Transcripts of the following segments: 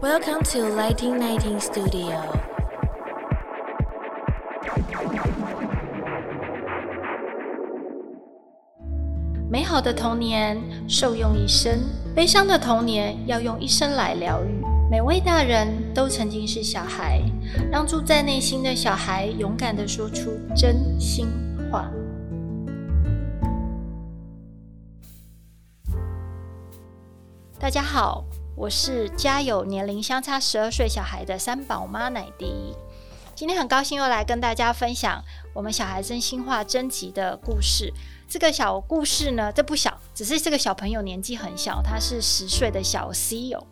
Welcome to Lighting Nineteen Studio。美好的童年受用一生，悲伤的童年要用一生来疗愈。每位大人都曾经是小孩，让住在内心的小孩勇敢的说出真心话。大家好，我是家有年龄相差十二岁小孩的三宝妈奶迪。今天很高兴又来跟大家分享我们小孩真心话征集的故事。这个小故事呢，这不小，只是这个小朋友年纪很小，他是十岁的小 C 哦。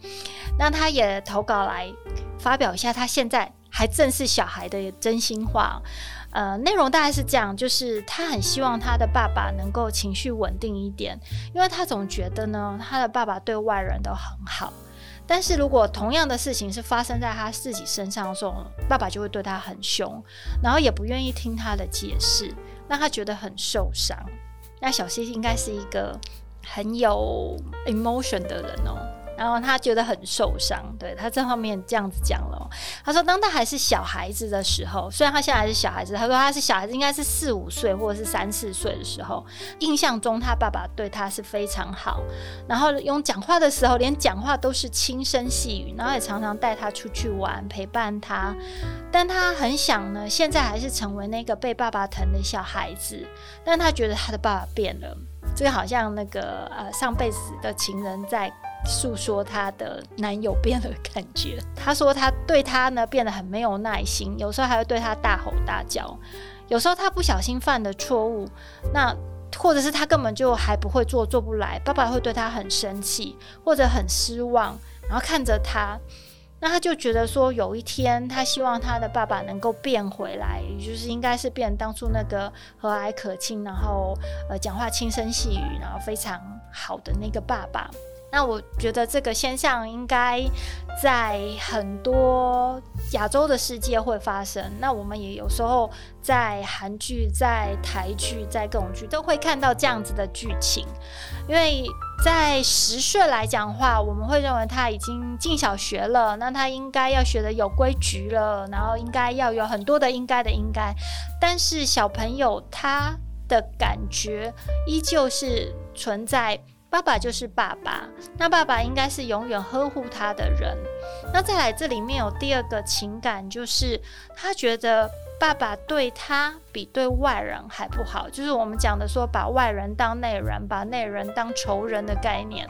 那他也投稿来发表一下他现在还正是小孩的真心话。呃，内容大概是这样，就是他很希望他的爸爸能够情绪稳定一点，因为他总觉得呢，他的爸爸对外人都很好，但是如果同样的事情是发生在他自己身上的时候，爸爸就会对他很凶，然后也不愿意听他的解释，让他觉得很受伤。那小西应该是一个很有 emotion 的人哦。然后他觉得很受伤，对他这方面这样子讲了。他说，当他还是小孩子的时候，虽然他现在还是小孩子，他说他是小孩子，应该是四五岁或者是三四岁的时候，印象中他爸爸对他是非常好，然后用讲话的时候，连讲话都是轻声细语，然后也常常带他出去玩，陪伴他。但他很想呢，现在还是成为那个被爸爸疼的小孩子，但他觉得他的爸爸变了，就好像那个呃上辈子的情人在。诉说她的男友变的感觉。她说她对他呢变得很没有耐心，有时候还会对他大吼大叫。有时候他不小心犯的错误，那或者是他根本就还不会做，做不来，爸爸会对他很生气或者很失望，然后看着他，那他就觉得说有一天他希望他的爸爸能够变回来，也就是应该是变当初那个和蔼可亲，然后呃讲话轻声细语，然后非常好的那个爸爸。那我觉得这个现象应该在很多亚洲的世界会发生。那我们也有时候在韩剧、在台剧、在各种剧都会看到这样子的剧情。因为在十岁来讲话，我们会认为他已经进小学了，那他应该要学的有规矩了，然后应该要有很多的应该的应该。但是小朋友他的感觉依旧是存在。爸爸就是爸爸，那爸爸应该是永远呵护他的人。那再来，这里面有第二个情感，就是他觉得爸爸对他比对外人还不好，就是我们讲的说把外人当内人，把内人当仇人的概念。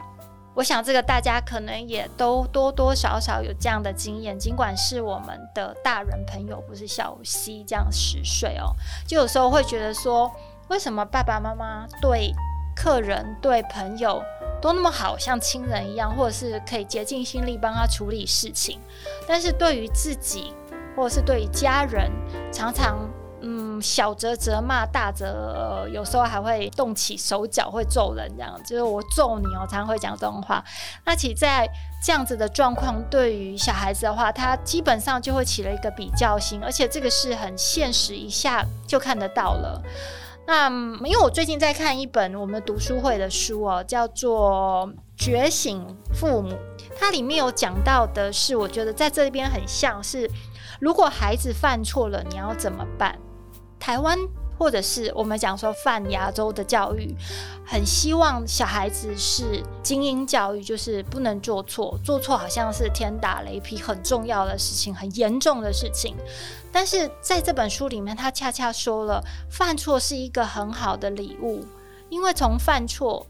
我想这个大家可能也都多多少少有这样的经验，尽管是我们的大人朋友，不是小 C 这样十岁哦，就有时候会觉得说，为什么爸爸妈妈对？客人对朋友都那么好，像亲人一样，或者是可以竭尽心力帮他处理事情。但是对于自己，或者是对于家人，常常嗯小则责骂，大则有时候还会动起手脚，会揍人这样。就是我揍你哦，常常会讲这种话。那其在这样子的状况，对于小孩子的话，他基本上就会起了一个比较心，而且这个是很现实，一下就看得到了。那因为我最近在看一本我们读书会的书哦，叫做《觉醒父母》，它里面有讲到的是，我觉得在这边很像是，如果孩子犯错了，你要怎么办？台湾。或者是我们讲说泛亚洲的教育，很希望小孩子是精英教育，就是不能做错，做错好像是天打雷劈，很重要的事情，很严重的事情。但是在这本书里面，他恰恰说了，犯错是一个很好的礼物，因为从犯错。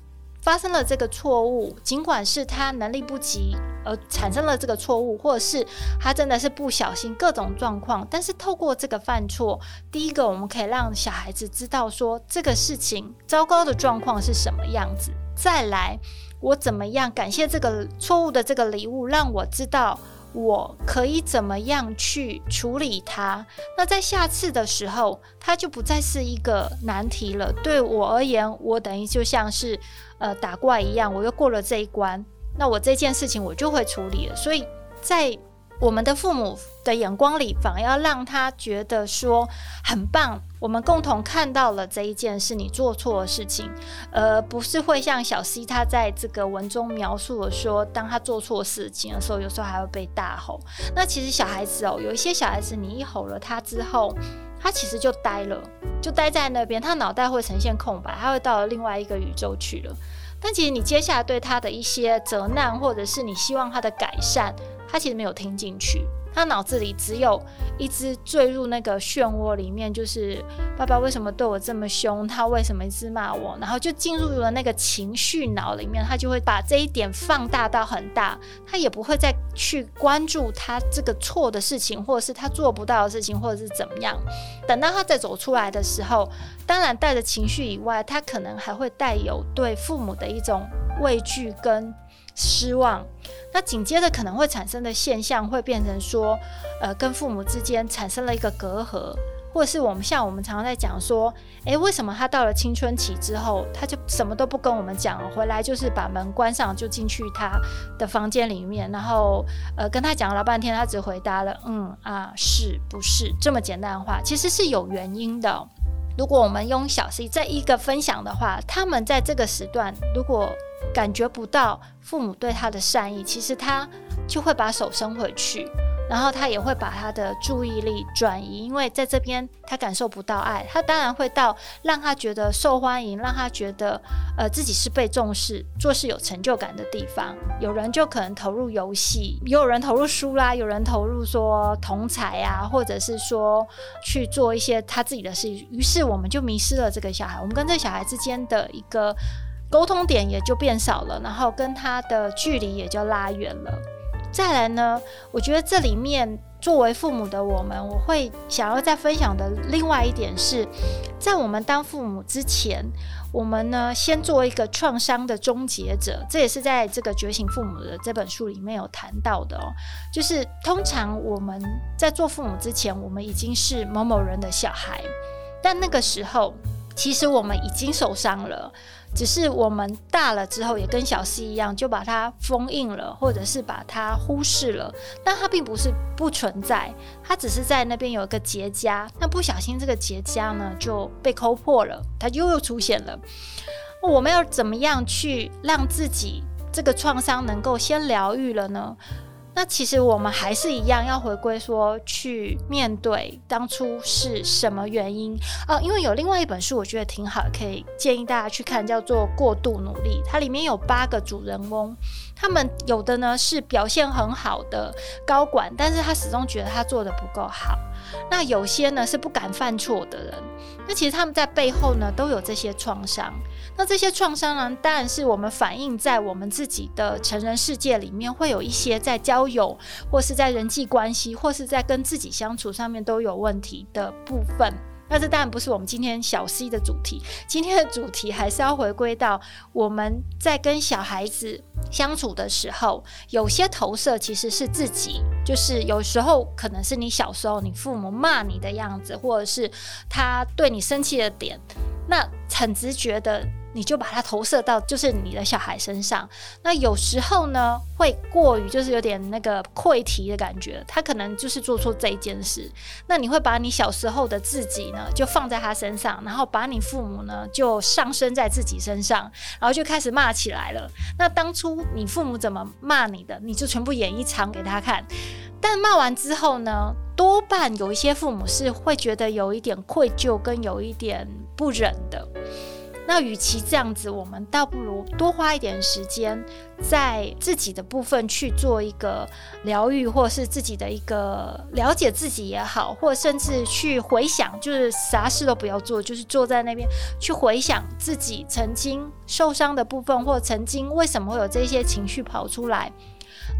发生了这个错误，尽管是他能力不及而产生了这个错误，或者是他真的是不小心，各种状况。但是透过这个犯错，第一个我们可以让小孩子知道说这个事情糟糕的状况是什么样子。再来，我怎么样感谢这个错误的这个礼物，让我知道。我可以怎么样去处理它？那在下次的时候，它就不再是一个难题了。对我而言，我等于就像是呃打怪一样，我又过了这一关。那我这件事情我就会处理了。所以在我们的父母的眼光里，反而要让他觉得说很棒。我们共同看到了这一件是你做错的事情，而不是会像小 C 他在这个文中描述的说，当他做错事情的时候，有时候还会被大吼。那其实小孩子哦，有一些小孩子，你一吼了他之后，他其实就呆了，就呆在那边，他脑袋会呈现空白，他会到了另外一个宇宙去了。但其实你接下来对他的一些责难，或者是你希望他的改善。他其实没有听进去，他脑子里只有一直坠入那个漩涡里面，就是爸爸为什么对我这么凶？他为什么一直骂我？然后就进入了那个情绪脑里面，他就会把这一点放大到很大，他也不会再去关注他这个错的事情，或者是他做不到的事情，或者是怎么样。等到他再走出来的时候，当然带着情绪以外，他可能还会带有对父母的一种畏惧跟。失望，那紧接着可能会产生的现象会变成说，呃，跟父母之间产生了一个隔阂，或者是我们像我们常常在讲说，诶，为什么他到了青春期之后，他就什么都不跟我们讲，回来就是把门关上就进去他的房间里面，然后呃跟他讲了半天，他只回答了嗯啊是不是这么简单的话，其实是有原因的。如果我们用小 C 在一个分享的话，他们在这个时段如果。感觉不到父母对他的善意，其实他就会把手伸回去，然后他也会把他的注意力转移，因为在这边他感受不到爱，他当然会到让他觉得受欢迎，让他觉得呃自己是被重视、做事有成就感的地方。有人就可能投入游戏，也有人投入书啦，有人投入说同才啊，或者是说去做一些他自己的事。于是我们就迷失了这个小孩，我们跟这小孩之间的一个。沟通点也就变少了，然后跟他的距离也就拉远了。再来呢，我觉得这里面作为父母的我们，我会想要再分享的另外一点是，在我们当父母之前，我们呢先做一个创伤的终结者。这也是在这个《觉醒父母》的这本书里面有谈到的哦。就是通常我们在做父母之前，我们已经是某某人的小孩，但那个时候其实我们已经受伤了。只是我们大了之后，也跟小 C 一样，就把它封印了，或者是把它忽视了。但它并不是不存在，它只是在那边有一个结痂。那不小心这个结痂呢就被抠破了，它又又出现了。我们要怎么样去让自己这个创伤能够先疗愈了呢？那其实我们还是一样要回归说去面对当初是什么原因啊？因为有另外一本书，我觉得挺好，可以建议大家去看，叫做《过度努力》。它里面有八个主人翁，他们有的呢是表现很好的高管，但是他始终觉得他做的不够好。那有些呢是不敢犯错的人，那其实他们在背后呢都有这些创伤。那这些创伤呢，当然是我们反映在我们自己的成人世界里面，会有一些在交友，或是在人际关系，或是在跟自己相处上面都有问题的部分。那这当然不是我们今天小 C 的主题，今天的主题还是要回归到我们在跟小孩子相处的时候，有些投射其实是自己，就是有时候可能是你小时候你父母骂你的样子，或者是他对你生气的点，那很直觉的。你就把它投射到就是你的小孩身上，那有时候呢会过于就是有点那个溃堤的感觉，他可能就是做错这一件事，那你会把你小时候的自己呢就放在他身上，然后把你父母呢就上升在自己身上，然后就开始骂起来了。那当初你父母怎么骂你的，你就全部演一场给他看。但骂完之后呢，多半有一些父母是会觉得有一点愧疚跟有一点不忍的。那与其这样子，我们倒不如多花一点时间在自己的部分去做一个疗愈，或是自己的一个了解自己也好，或甚至去回想，就是啥事都不要做，就是坐在那边去回想自己曾经受伤的部分，或曾经为什么会有这些情绪跑出来。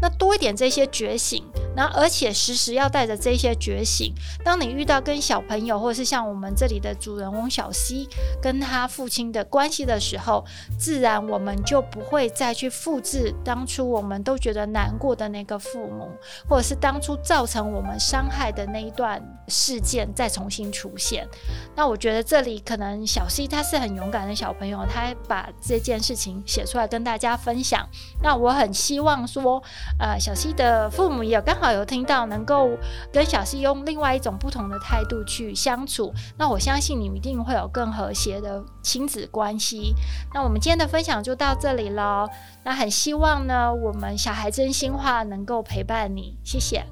那多一点这些觉醒，那而且时时要带着这些觉醒。当你遇到跟小朋友，或者是像我们这里的主人翁小西跟他父亲的关系的时候，自然我们就不会再去复制当初我们都觉得难过的那个父母，或者是当初造成我们伤害的那一段事件再重新出现。那我觉得这里可能小西他是很勇敢的小朋友，他把这件事情写出来跟大家分享。那我很希望说。呃小西的父母也刚好有听到，能够跟小西用另外一种不同的态度去相处，那我相信你们一定会有更和谐的亲子关系。那我们今天的分享就到这里了，那很希望呢，我们小孩真心话能够陪伴你，谢谢。